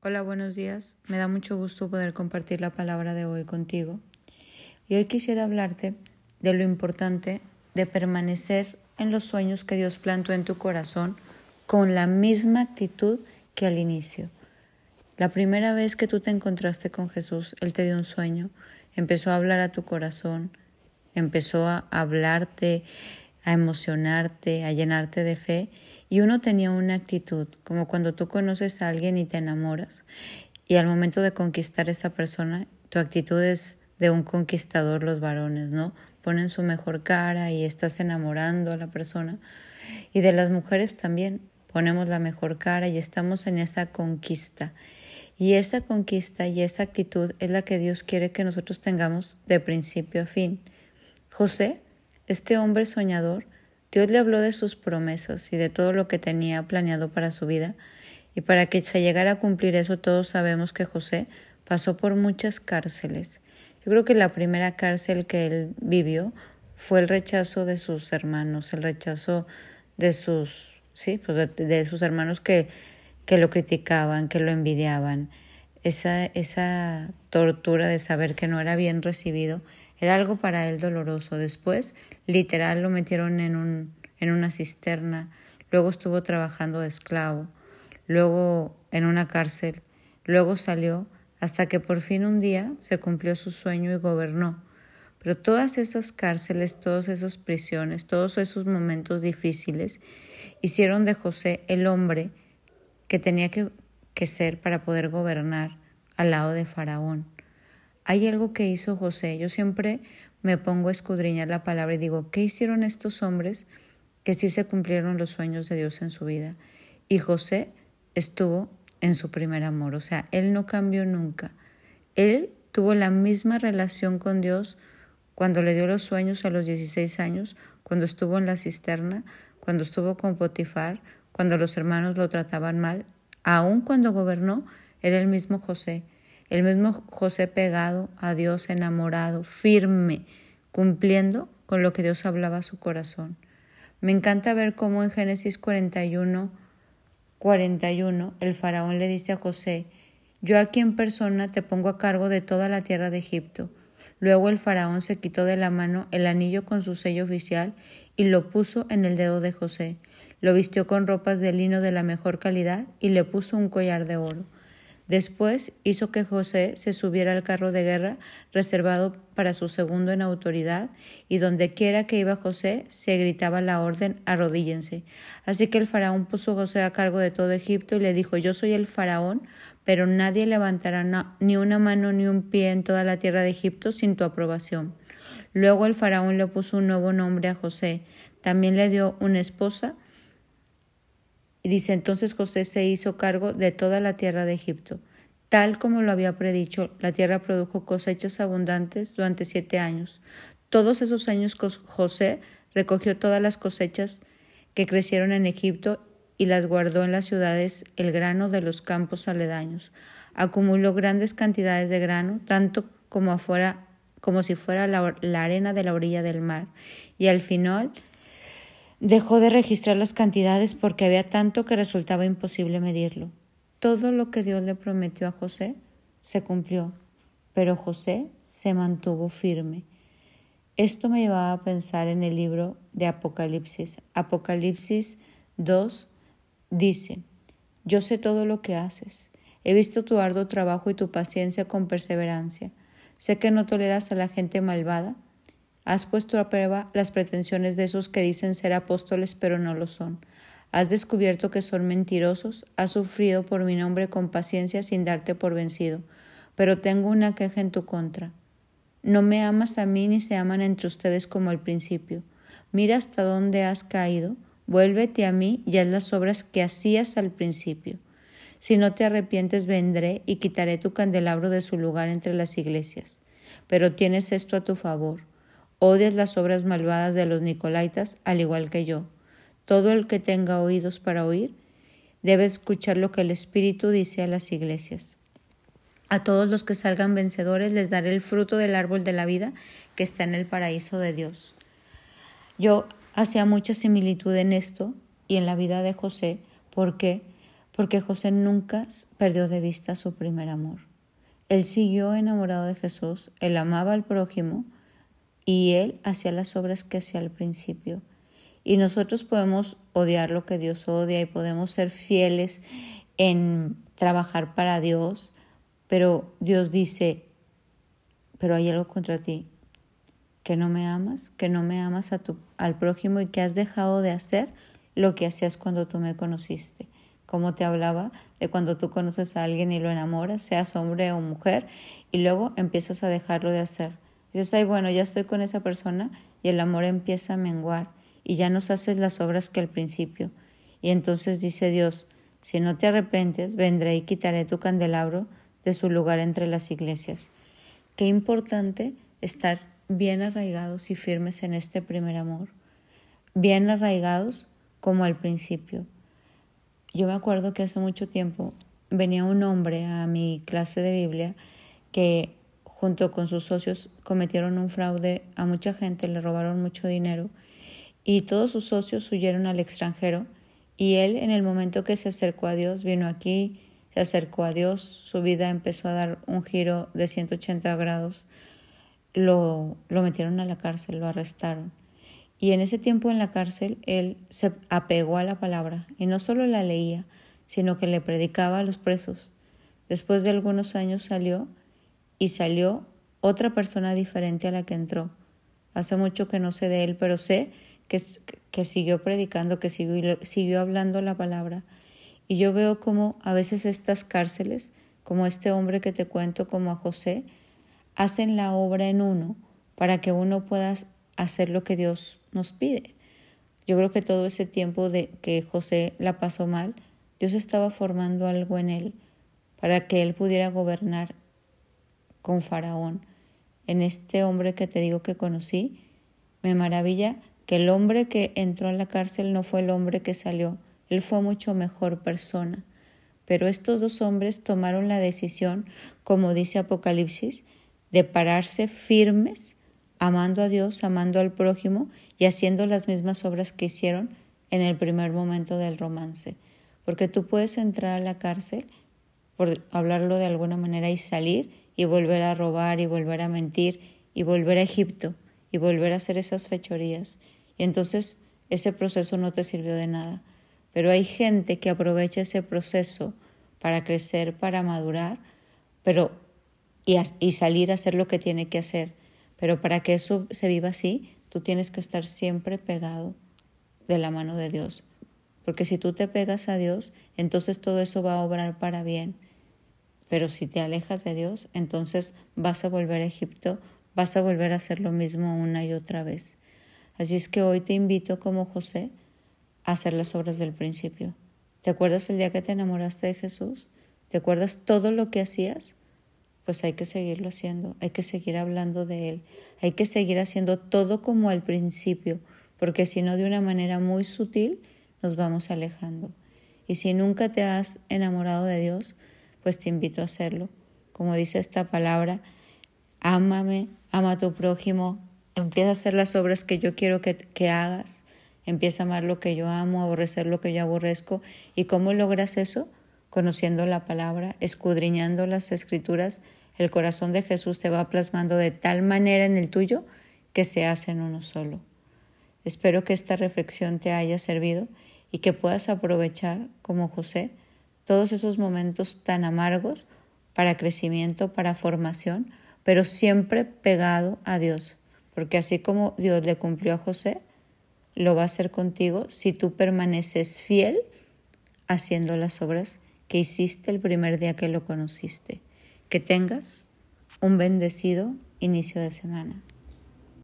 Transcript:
Hola, buenos días. Me da mucho gusto poder compartir la palabra de hoy contigo. Y hoy quisiera hablarte de lo importante de permanecer en los sueños que Dios plantó en tu corazón con la misma actitud que al inicio. La primera vez que tú te encontraste con Jesús, Él te dio un sueño, empezó a hablar a tu corazón, empezó a hablarte, a emocionarte, a llenarte de fe y uno tenía una actitud, como cuando tú conoces a alguien y te enamoras, y al momento de conquistar esa persona, tu actitud es de un conquistador los varones, ¿no? Ponen su mejor cara y estás enamorando a la persona. Y de las mujeres también, ponemos la mejor cara y estamos en esa conquista. Y esa conquista y esa actitud es la que Dios quiere que nosotros tengamos de principio a fin. José, este hombre soñador, Dios le habló de sus promesas y de todo lo que tenía planeado para su vida, y para que se llegara a cumplir eso todos sabemos que José pasó por muchas cárceles. Yo creo que la primera cárcel que él vivió fue el rechazo de sus hermanos, el rechazo de sus, sí, pues de, sus hermanos que, que lo criticaban, que lo envidiaban. Esa, esa tortura de saber que no era bien recibido era algo para él doloroso. Después, literal, lo metieron en, un, en una cisterna, luego estuvo trabajando de esclavo, luego en una cárcel, luego salió hasta que por fin un día se cumplió su sueño y gobernó. Pero todas esas cárceles, todas esas prisiones, todos esos momentos difíciles hicieron de José el hombre que tenía que, que ser para poder gobernar al lado de Faraón. Hay algo que hizo José. Yo siempre me pongo a escudriñar la palabra y digo, ¿qué hicieron estos hombres que sí se cumplieron los sueños de Dios en su vida? Y José estuvo en su primer amor, o sea, él no cambió nunca. Él tuvo la misma relación con Dios cuando le dio los sueños a los 16 años, cuando estuvo en la cisterna, cuando estuvo con Potifar, cuando los hermanos lo trataban mal, aun cuando gobernó, era el mismo José el mismo José pegado a Dios, enamorado, firme, cumpliendo con lo que Dios hablaba a su corazón. Me encanta ver cómo en Génesis 41, 41 el faraón le dice a José, yo aquí en persona te pongo a cargo de toda la tierra de Egipto. Luego el faraón se quitó de la mano el anillo con su sello oficial y lo puso en el dedo de José. Lo vistió con ropas de lino de la mejor calidad y le puso un collar de oro. Después hizo que José se subiera al carro de guerra reservado para su segundo en autoridad, y donde quiera que iba José se gritaba la orden arrodíllense. Así que el faraón puso a José a cargo de todo Egipto y le dijo Yo soy el faraón, pero nadie levantará ni una mano ni un pie en toda la tierra de Egipto sin tu aprobación. Luego el faraón le puso un nuevo nombre a José. También le dio una esposa dice, entonces José se hizo cargo de toda la tierra de Egipto. Tal como lo había predicho, la tierra produjo cosechas abundantes durante siete años. Todos esos años José recogió todas las cosechas que crecieron en Egipto y las guardó en las ciudades el grano de los campos aledaños. Acumuló grandes cantidades de grano, tanto como como si fuera la arena de la orilla del mar. Y al final Dejó de registrar las cantidades porque había tanto que resultaba imposible medirlo. Todo lo que Dios le prometió a José se cumplió, pero José se mantuvo firme. Esto me llevaba a pensar en el libro de Apocalipsis. Apocalipsis 2 dice, Yo sé todo lo que haces. He visto tu arduo trabajo y tu paciencia con perseverancia. Sé que no toleras a la gente malvada Has puesto a prueba las pretensiones de esos que dicen ser apóstoles pero no lo son. Has descubierto que son mentirosos, has sufrido por mi nombre con paciencia sin darte por vencido. Pero tengo una queja en tu contra. No me amas a mí ni se aman entre ustedes como al principio. Mira hasta dónde has caído, vuélvete a mí y haz las obras que hacías al principio. Si no te arrepientes, vendré y quitaré tu candelabro de su lugar entre las iglesias. Pero tienes esto a tu favor Odias las obras malvadas de los Nicolaitas, al igual que yo. Todo el que tenga oídos para oír debe escuchar lo que el Espíritu dice a las iglesias. A todos los que salgan vencedores les daré el fruto del árbol de la vida que está en el paraíso de Dios. Yo hacía mucha similitud en esto y en la vida de José. ¿Por qué? porque José nunca perdió de vista su primer amor. Él siguió enamorado de Jesús, él amaba al prójimo y él hacía las obras que hacía al principio. Y nosotros podemos odiar lo que Dios odia y podemos ser fieles en trabajar para Dios, pero Dios dice, pero hay algo contra ti, que no me amas, que no me amas a tu, al prójimo y que has dejado de hacer lo que hacías cuando tú me conociste. Como te hablaba de cuando tú conoces a alguien y lo enamoras, seas hombre o mujer, y luego empiezas a dejarlo de hacer. Dices, ay, bueno, ya estoy con esa persona y el amor empieza a menguar y ya nos haces las obras que al principio. Y entonces dice Dios, si no te arrepentes, vendré y quitaré tu candelabro de su lugar entre las iglesias. Qué importante estar bien arraigados y firmes en este primer amor, bien arraigados como al principio. Yo me acuerdo que hace mucho tiempo venía un hombre a mi clase de Biblia que junto con sus socios cometieron un fraude a mucha gente, le robaron mucho dinero y todos sus socios huyeron al extranjero y él en el momento que se acercó a Dios vino aquí, se acercó a Dios, su vida empezó a dar un giro de 180 grados, lo, lo metieron a la cárcel, lo arrestaron. Y en ese tiempo en la cárcel él se apegó a la palabra y no solo la leía, sino que le predicaba a los presos. Después de algunos años salió y salió otra persona diferente a la que entró. Hace mucho que no sé de él, pero sé que, que siguió predicando, que siguió, siguió hablando la palabra. Y yo veo como a veces estas cárceles, como este hombre que te cuento, como a José, hacen la obra en uno para que uno pueda hacer lo que Dios nos pide. Yo creo que todo ese tiempo de que José la pasó mal, Dios estaba formando algo en él para que él pudiera gobernar con Faraón. En este hombre que te digo que conocí, me maravilla que el hombre que entró en la cárcel no fue el hombre que salió, él fue mucho mejor persona. Pero estos dos hombres tomaron la decisión, como dice Apocalipsis, de pararse firmes, amando a Dios, amando al prójimo y haciendo las mismas obras que hicieron en el primer momento del romance. Porque tú puedes entrar a la cárcel, por hablarlo de alguna manera, y salir y volver a robar y volver a mentir y volver a Egipto y volver a hacer esas fechorías y entonces ese proceso no te sirvió de nada. Pero hay gente que aprovecha ese proceso para crecer, para madurar, pero y, y salir a hacer lo que tiene que hacer. Pero para que eso se viva así, tú tienes que estar siempre pegado de la mano de Dios. Porque si tú te pegas a Dios, entonces todo eso va a obrar para bien. Pero si te alejas de Dios, entonces vas a volver a Egipto, vas a volver a hacer lo mismo una y otra vez. Así es que hoy te invito como José a hacer las obras del principio. ¿Te acuerdas el día que te enamoraste de Jesús? ¿Te acuerdas todo lo que hacías? Pues hay que seguirlo haciendo, hay que seguir hablando de Él, hay que seguir haciendo todo como al principio, porque si no de una manera muy sutil nos vamos alejando. Y si nunca te has enamorado de Dios, pues te invito a hacerlo. Como dice esta palabra, ámame, ama a tu prójimo, Empieza a hacer las obras que yo quiero que, que hagas. Empieza a amar lo que yo amo, aborrecer lo que yo aborrezco. ¿Y cómo logras eso? Conociendo la palabra, escudriñando las escrituras, el corazón de Jesús te va plasmando de tal manera en el tuyo que se hace en uno solo. Espero que esta reflexión te haya servido y que puedas aprovechar, como José, todos esos momentos tan amargos para crecimiento, para formación, pero siempre pegado a Dios, porque así como Dios le cumplió a José, lo va a hacer contigo si tú permaneces fiel haciendo las obras que hiciste el primer día que lo conociste. Que tengas un bendecido inicio de semana.